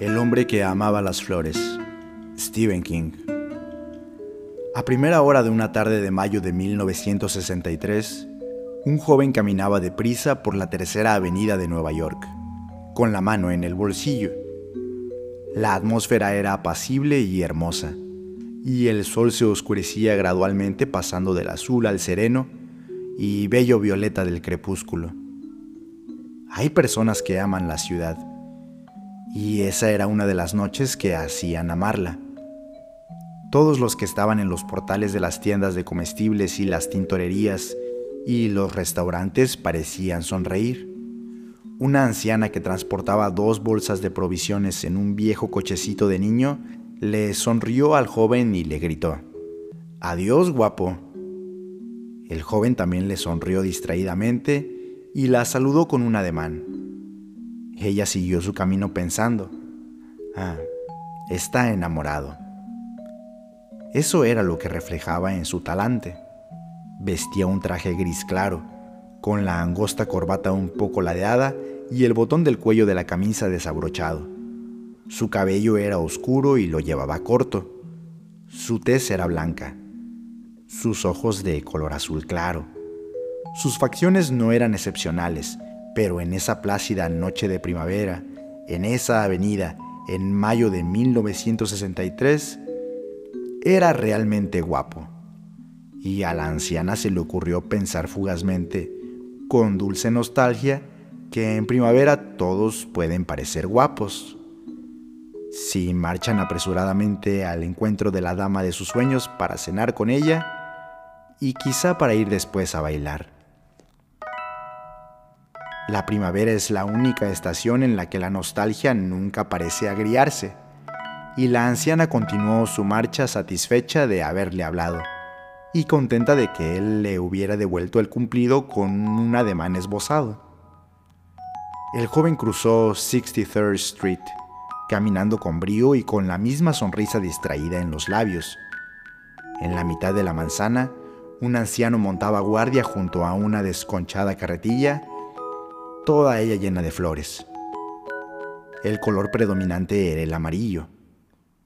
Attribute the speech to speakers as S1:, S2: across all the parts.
S1: El hombre que amaba las flores, Stephen King. A primera hora de una tarde de mayo de 1963, un joven caminaba deprisa por la tercera avenida de Nueva York, con la mano en el bolsillo. La atmósfera era apacible y hermosa, y el sol se oscurecía gradualmente pasando del azul al sereno y bello violeta del crepúsculo. Hay personas que aman la ciudad, y esa era una de las noches que hacían amarla. Todos los que estaban en los portales de las tiendas de comestibles y las tintorerías y los restaurantes parecían sonreír. Una anciana que transportaba dos bolsas de provisiones en un viejo cochecito de niño le sonrió al joven y le gritó, Adiós, guapo. El joven también le sonrió distraídamente y la saludó con un ademán. Ella siguió su camino pensando, ah, está enamorado. Eso era lo que reflejaba en su talante. Vestía un traje gris claro, con la angosta corbata un poco ladeada y el botón del cuello de la camisa desabrochado. Su cabello era oscuro y lo llevaba corto. Su tez era blanca. Sus ojos de color azul claro. Sus facciones no eran excepcionales, pero en esa plácida noche de primavera, en esa avenida, en mayo de 1963, era realmente guapo. Y a la anciana se le ocurrió pensar fugazmente, con dulce nostalgia, que en primavera todos pueden parecer guapos. Si marchan apresuradamente al encuentro de la dama de sus sueños para cenar con ella y quizá para ir después a bailar. La primavera es la única estación en la que la nostalgia nunca parece agriarse, y la anciana continuó su marcha satisfecha de haberle hablado, y contenta de que él le hubiera devuelto el cumplido con un ademán esbozado. El joven cruzó 63rd Street, caminando con brío y con la misma sonrisa distraída en los labios. En la mitad de la manzana, un anciano montaba guardia junto a una desconchada carretilla toda ella llena de flores. El color predominante era el amarillo,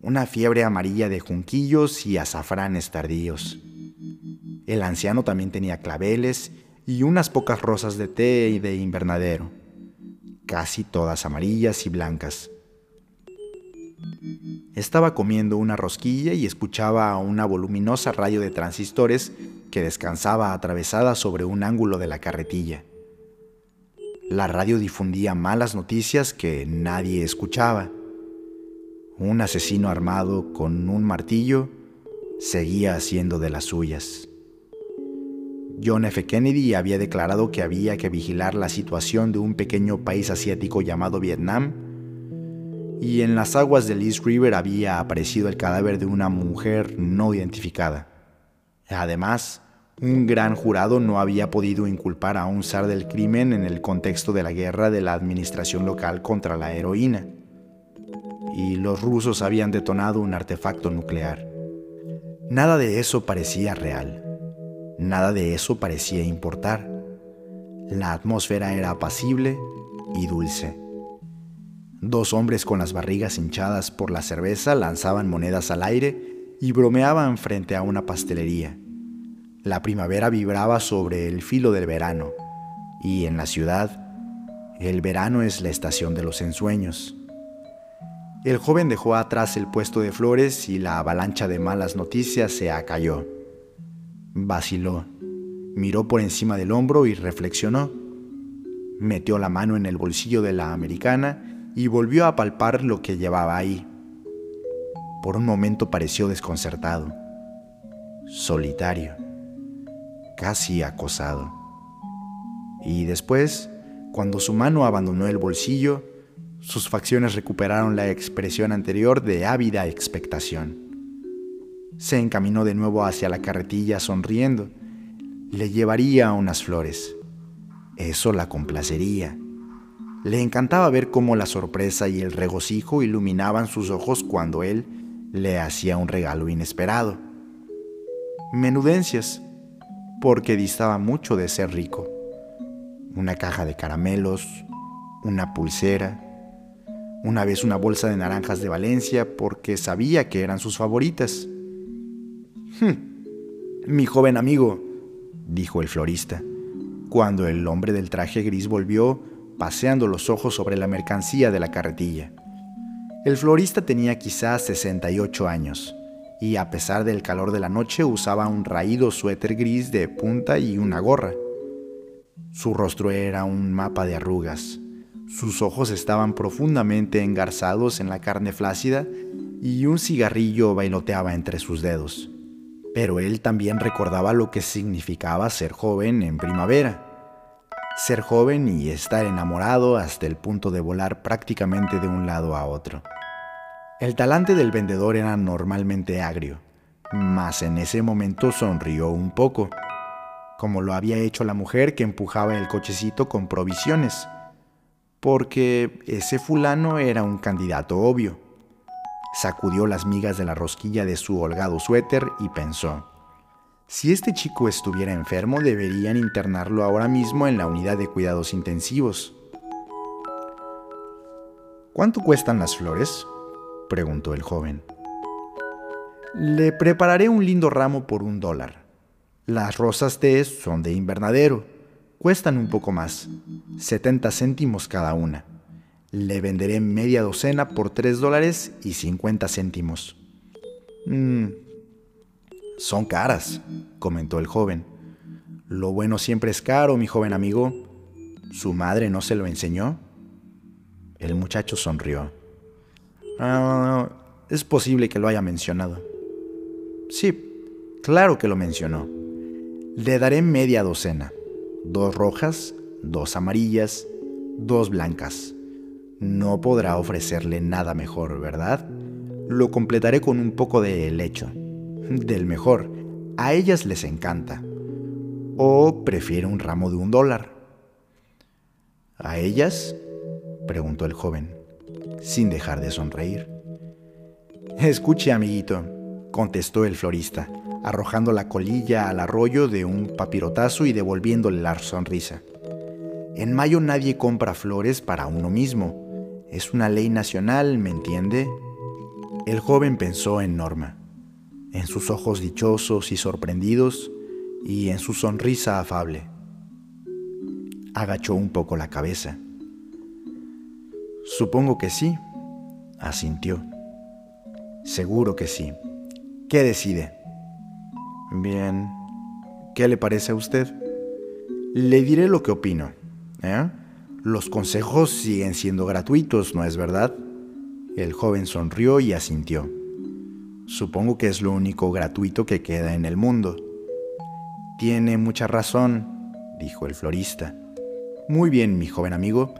S1: una fiebre amarilla de junquillos y azafranes tardíos. El anciano también tenía claveles y unas pocas rosas de té y de invernadero, casi todas amarillas y blancas. Estaba comiendo una rosquilla y escuchaba una voluminosa radio de transistores que descansaba atravesada sobre un ángulo de la carretilla. La radio difundía malas noticias que nadie escuchaba. Un asesino armado con un martillo seguía haciendo de las suyas. John F. Kennedy había declarado que había que vigilar la situación de un pequeño país asiático llamado Vietnam, y en las aguas del East River había aparecido el cadáver de una mujer no identificada. Además, un gran jurado no había podido inculpar a un zar del crimen en el contexto de la guerra de la administración local contra la heroína. Y los rusos habían detonado un artefacto nuclear. Nada de eso parecía real. Nada de eso parecía importar. La atmósfera era apacible y dulce. Dos hombres con las barrigas hinchadas por la cerveza lanzaban monedas al aire y bromeaban frente a una pastelería. La primavera vibraba sobre el filo del verano y en la ciudad el verano es la estación de los ensueños. El joven dejó atrás el puesto de flores y la avalancha de malas noticias se acalló. Vaciló, miró por encima del hombro y reflexionó. Metió la mano en el bolsillo de la americana y volvió a palpar lo que llevaba ahí. Por un momento pareció desconcertado, solitario casi acosado. Y después, cuando su mano abandonó el bolsillo, sus facciones recuperaron la expresión anterior de ávida expectación. Se encaminó de nuevo hacia la carretilla sonriendo. Le llevaría unas flores. Eso la complacería. Le encantaba ver cómo la sorpresa y el regocijo iluminaban sus ojos cuando él le hacía un regalo inesperado. Menudencias, porque distaba mucho de ser rico. Una caja de caramelos, una pulsera, una vez una bolsa de naranjas de Valencia porque sabía que eran sus favoritas. Hm, mi joven amigo, dijo el florista, cuando el hombre del traje gris volvió, paseando los ojos sobre la mercancía de la carretilla. El florista tenía quizás 68 años y a pesar del calor de la noche usaba un raído suéter gris de punta y una gorra. Su rostro era un mapa de arrugas. Sus ojos estaban profundamente engarzados en la carne flácida y un cigarrillo bailoteaba entre sus dedos. Pero él también recordaba lo que significaba ser joven en primavera. Ser joven y estar enamorado hasta el punto de volar prácticamente de un lado a otro. El talante del vendedor era normalmente agrio, mas en ese momento sonrió un poco, como lo había hecho la mujer que empujaba el cochecito con provisiones, porque ese fulano era un candidato obvio. Sacudió las migas de la rosquilla de su holgado suéter y pensó, si este chico estuviera enfermo deberían internarlo ahora mismo en la unidad de cuidados intensivos. ¿Cuánto cuestan las flores? Preguntó el joven. Le prepararé un lindo ramo por un dólar. Las rosas té son de invernadero. Cuestan un poco más, 70 céntimos cada una. Le venderé media docena por 3 dólares y 50 céntimos. Mm, son caras, comentó el joven. Lo bueno siempre es caro, mi joven amigo. ¿Su madre no se lo enseñó? El muchacho sonrió. Ah, es posible que lo haya mencionado. Sí, claro que lo mencionó. Le daré media docena. Dos rojas, dos amarillas, dos blancas. No podrá ofrecerle nada mejor, ¿verdad? Lo completaré con un poco de lecho. Del mejor. A ellas les encanta. ¿O prefiere un ramo de un dólar? ¿A ellas? preguntó el joven sin dejar de sonreír. Escuche, amiguito, contestó el florista, arrojando la colilla al arroyo de un papirotazo y devolviéndole la sonrisa. En mayo nadie compra flores para uno mismo. Es una ley nacional, ¿me entiende? El joven pensó en Norma, en sus ojos dichosos y sorprendidos y en su sonrisa afable. Agachó un poco la cabeza. Supongo que sí, asintió. Seguro que sí. ¿Qué decide? Bien. ¿Qué le parece a usted? Le diré lo que opino. ¿eh? Los consejos siguen siendo gratuitos, ¿no es verdad? El joven sonrió y asintió. Supongo que es lo único gratuito que queda en el mundo. Tiene mucha razón, dijo el florista. Muy bien, mi joven amigo.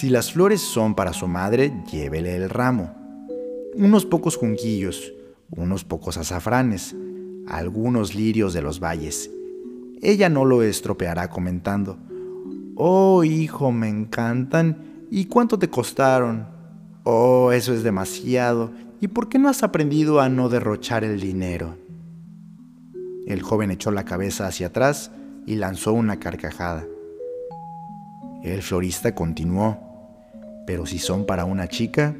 S1: Si las flores son para su madre, llévele el ramo. Unos pocos junquillos, unos pocos azafranes, algunos lirios de los valles. Ella no lo estropeará comentando, Oh, hijo, me encantan. ¿Y cuánto te costaron? Oh, eso es demasiado. ¿Y por qué no has aprendido a no derrochar el dinero? El joven echó la cabeza hacia atrás y lanzó una carcajada. El florista continuó, pero si son para una chica,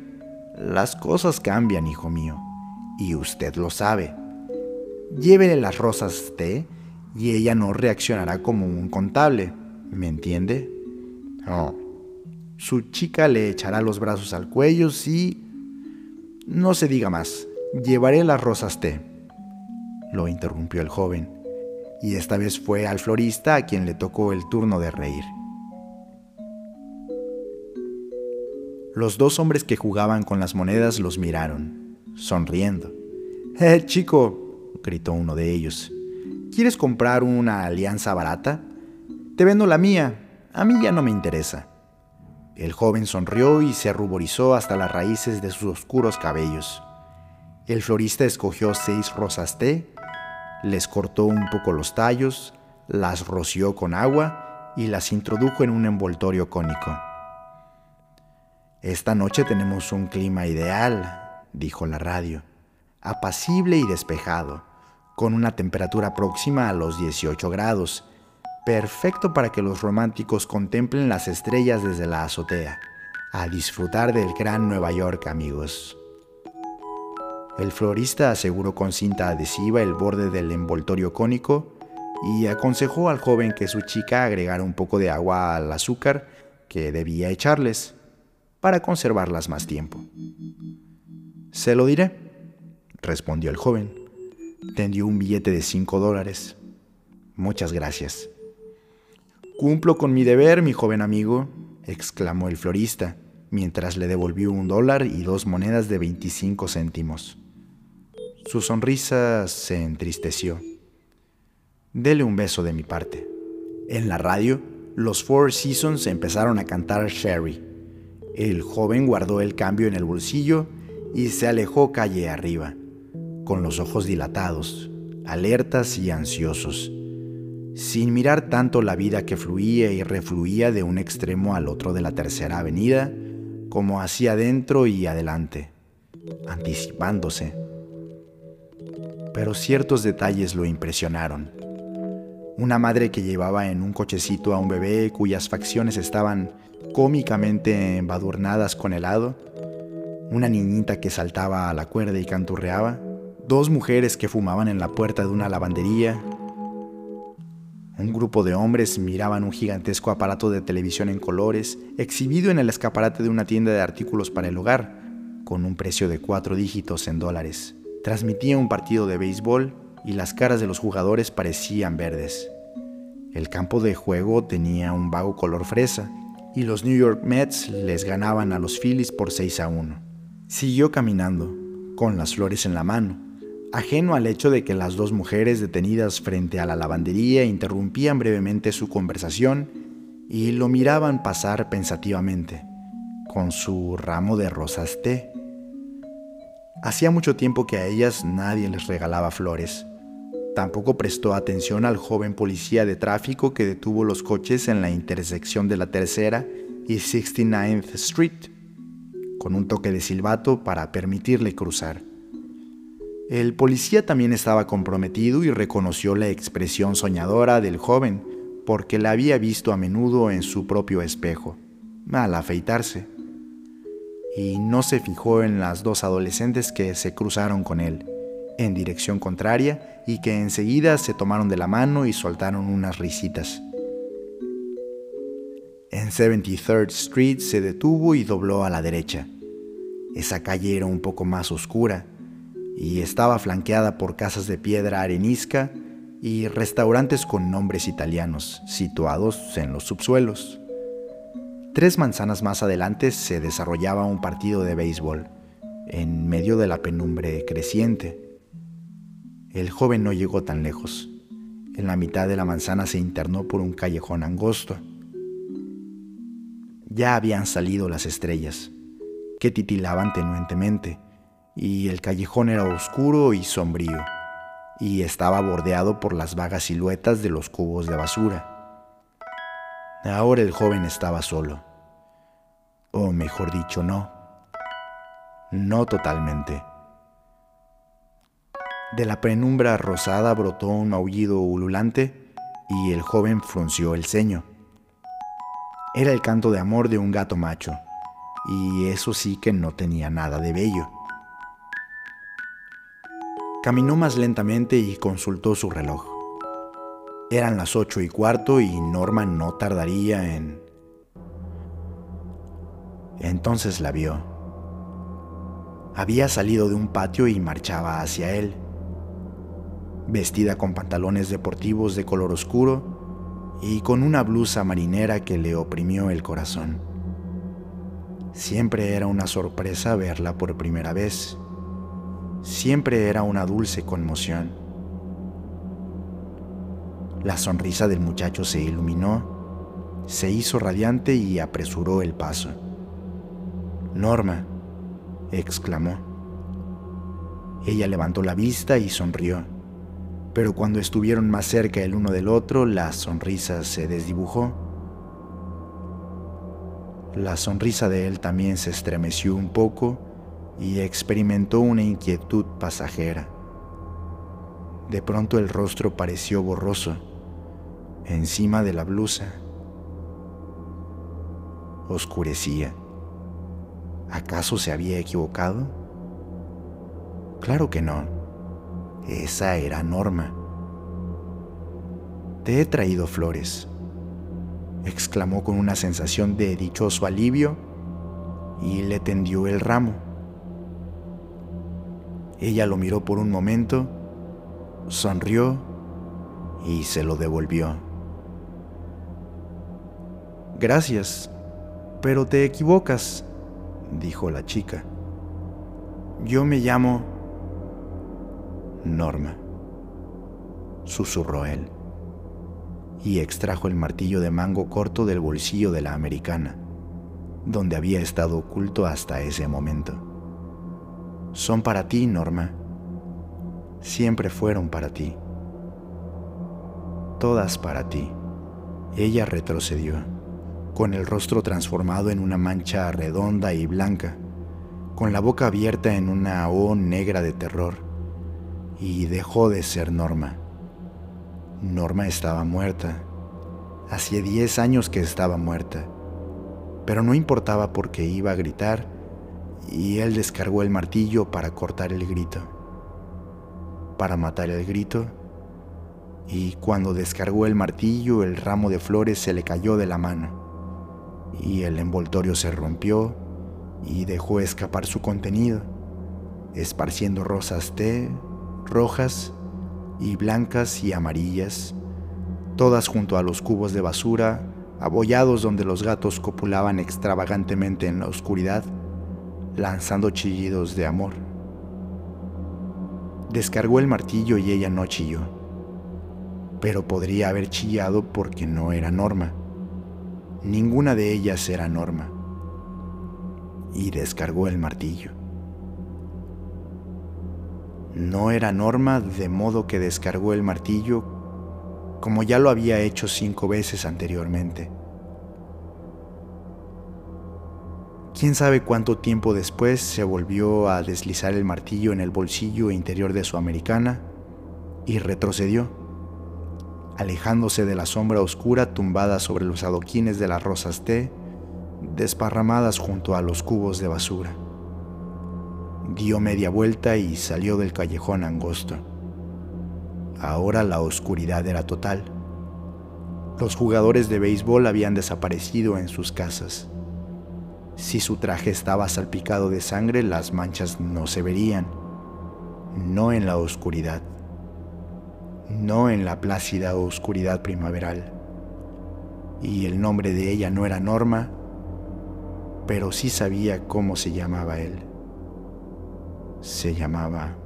S1: las cosas cambian, hijo mío, y usted lo sabe. Llévele las rosas té y ella no reaccionará como un contable, ¿me entiende? Oh. Su chica le echará los brazos al cuello y... No se diga más, llevaré las rosas té. Lo interrumpió el joven, y esta vez fue al florista a quien le tocó el turno de reír. Los dos hombres que jugaban con las monedas los miraron, sonriendo. ¡Eh, chico! gritó uno de ellos. ¿Quieres comprar una alianza barata? Te vendo la mía. A mí ya no me interesa. El joven sonrió y se ruborizó hasta las raíces de sus oscuros cabellos. El florista escogió seis rosas té, les cortó un poco los tallos, las roció con agua y las introdujo en un envoltorio cónico. Esta noche tenemos un clima ideal, dijo la radio, apacible y despejado, con una temperatura próxima a los 18 grados, perfecto para que los románticos contemplen las estrellas desde la azotea, A disfrutar del gran Nueva York, amigos. El florista aseguró con cinta adhesiva el borde del envoltorio cónico y aconsejó al joven que su chica agregara un poco de agua al azúcar que debía echarles para conservarlas más tiempo. Se lo diré, respondió el joven. Tendió un billete de cinco dólares. Muchas gracias. Cumplo con mi deber, mi joven amigo, exclamó el florista, mientras le devolvió un dólar y dos monedas de 25 céntimos. Su sonrisa se entristeció. Dele un beso de mi parte. En la radio, los Four Seasons empezaron a cantar Sherry. El joven guardó el cambio en el bolsillo y se alejó calle arriba, con los ojos dilatados, alertas y ansiosos, sin mirar tanto la vida que fluía y refluía de un extremo al otro de la tercera avenida, como hacia adentro y adelante, anticipándose. Pero ciertos detalles lo impresionaron. Una madre que llevaba en un cochecito a un bebé cuyas facciones estaban cómicamente embadurnadas con helado, una niñita que saltaba a la cuerda y canturreaba, dos mujeres que fumaban en la puerta de una lavandería, un grupo de hombres miraban un gigantesco aparato de televisión en colores exhibido en el escaparate de una tienda de artículos para el hogar, con un precio de cuatro dígitos en dólares. Transmitía un partido de béisbol y las caras de los jugadores parecían verdes. El campo de juego tenía un vago color fresa y los New York Mets les ganaban a los Phillies por 6 a 1. Siguió caminando, con las flores en la mano, ajeno al hecho de que las dos mujeres detenidas frente a la lavandería interrumpían brevemente su conversación y lo miraban pasar pensativamente, con su ramo de rosas té. Hacía mucho tiempo que a ellas nadie les regalaba flores. Tampoco prestó atención al joven policía de tráfico que detuvo los coches en la intersección de la Tercera y 69th Street, con un toque de silbato para permitirle cruzar. El policía también estaba comprometido y reconoció la expresión soñadora del joven, porque la había visto a menudo en su propio espejo, al afeitarse. Y no se fijó en las dos adolescentes que se cruzaron con él, en dirección contraria, y que enseguida se tomaron de la mano y soltaron unas risitas. En 73rd Street se detuvo y dobló a la derecha. Esa calle era un poco más oscura, y estaba flanqueada por casas de piedra arenisca y restaurantes con nombres italianos situados en los subsuelos. Tres manzanas más adelante se desarrollaba un partido de béisbol, en medio de la penumbre creciente. El joven no llegó tan lejos. En la mitad de la manzana se internó por un callejón angosto. Ya habían salido las estrellas, que titilaban tenuentemente y el callejón era oscuro y sombrío, y estaba bordeado por las vagas siluetas de los cubos de basura. Ahora el joven estaba solo, o mejor dicho, no, no totalmente. De la penumbra rosada brotó un aullido ululante y el joven frunció el ceño. Era el canto de amor de un gato macho, y eso sí que no tenía nada de bello. Caminó más lentamente y consultó su reloj. Eran las ocho y cuarto y Norman no tardaría en... Entonces la vio. Había salido de un patio y marchaba hacia él. Vestida con pantalones deportivos de color oscuro y con una blusa marinera que le oprimió el corazón. Siempre era una sorpresa verla por primera vez siempre era una dulce conmoción. La sonrisa del muchacho se iluminó, se hizo radiante y apresuró el paso. Norma, exclamó. Ella levantó la vista y sonrió, pero cuando estuvieron más cerca el uno del otro, la sonrisa se desdibujó. La sonrisa de él también se estremeció un poco y experimentó una inquietud pasajera. De pronto el rostro pareció borroso, encima de la blusa. Oscurecía. ¿Acaso se había equivocado? Claro que no. Esa era Norma. Te he traído flores, exclamó con una sensación de dichoso alivio y le tendió el ramo. Ella lo miró por un momento, sonrió y se lo devolvió. Gracias, pero te equivocas, dijo la chica. Yo me llamo Norma, susurró él, y extrajo el martillo de mango corto del bolsillo de la americana, donde había estado oculto hasta ese momento. Son para ti, Norma. Siempre fueron para ti. Todas para ti. Ella retrocedió, con el rostro transformado en una mancha redonda y blanca, con la boca abierta en una O negra de terror y dejó de ser Norma. Norma estaba muerta. Hacía diez años que estaba muerta. Pero no importaba porque iba a gritar y él descargó el martillo para cortar el grito. Para matar el grito. Y cuando descargó el martillo el ramo de flores se le cayó de la mano. Y el envoltorio se rompió y dejó escapar su contenido, esparciendo rosas té, rojas y blancas y amarillas, todas junto a los cubos de basura, abollados donde los gatos copulaban extravagantemente en la oscuridad, lanzando chillidos de amor. Descargó el martillo y ella no chilló, pero podría haber chillado porque no era Norma. Ninguna de ellas era Norma. Y descargó el martillo. No era Norma, de modo que descargó el martillo como ya lo había hecho cinco veces anteriormente. Quién sabe cuánto tiempo después se volvió a deslizar el martillo en el bolsillo interior de su americana y retrocedió, alejándose de la sombra oscura tumbada sobre los adoquines de las rosas té, desparramadas junto a los cubos de basura dio media vuelta y salió del callejón angosto. Ahora la oscuridad era total. Los jugadores de béisbol habían desaparecido en sus casas. Si su traje estaba salpicado de sangre, las manchas no se verían. No en la oscuridad. No en la plácida oscuridad primaveral. Y el nombre de ella no era Norma, pero sí sabía cómo se llamaba él se llamaba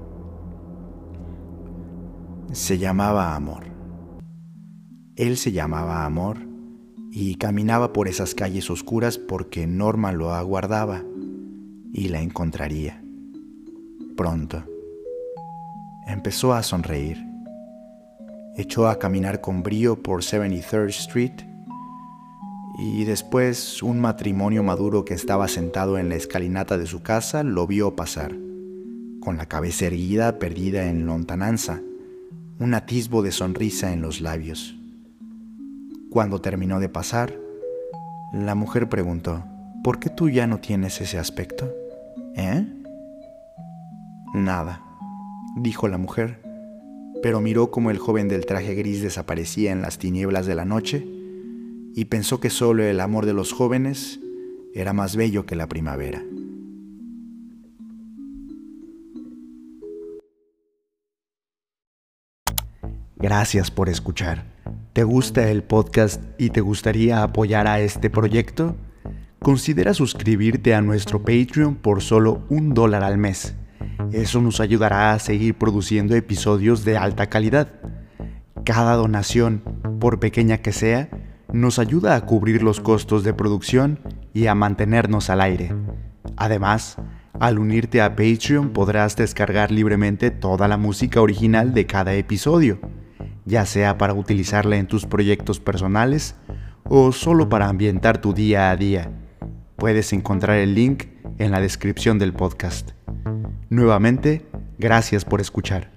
S1: se llamaba Amor. Él se llamaba Amor y caminaba por esas calles oscuras porque Norma lo aguardaba y la encontraría. Pronto. Empezó a sonreír. Echó a caminar con brío por 73rd Street y después un matrimonio maduro que estaba sentado en la escalinata de su casa lo vio pasar con la cabeza erguida perdida en lontananza, un atisbo de sonrisa en los labios. Cuando terminó de pasar, la mujer preguntó, ¿por qué tú ya no tienes ese aspecto? ¿Eh? Nada, dijo la mujer, pero miró como el joven del traje gris desaparecía en las tinieblas de la noche y pensó que solo el amor de los jóvenes era más bello que la primavera. Gracias por escuchar. ¿Te gusta el podcast y te gustaría apoyar a este proyecto? Considera suscribirte a nuestro Patreon por solo un dólar al mes. Eso nos ayudará a seguir produciendo episodios de alta calidad. Cada donación, por pequeña que sea, nos ayuda a cubrir los costos de producción y a mantenernos al aire. Además, al unirte a Patreon podrás descargar libremente toda la música original de cada episodio ya sea para utilizarla en tus proyectos personales o solo para ambientar tu día a día. Puedes encontrar el link en la descripción del podcast. Nuevamente, gracias por escuchar.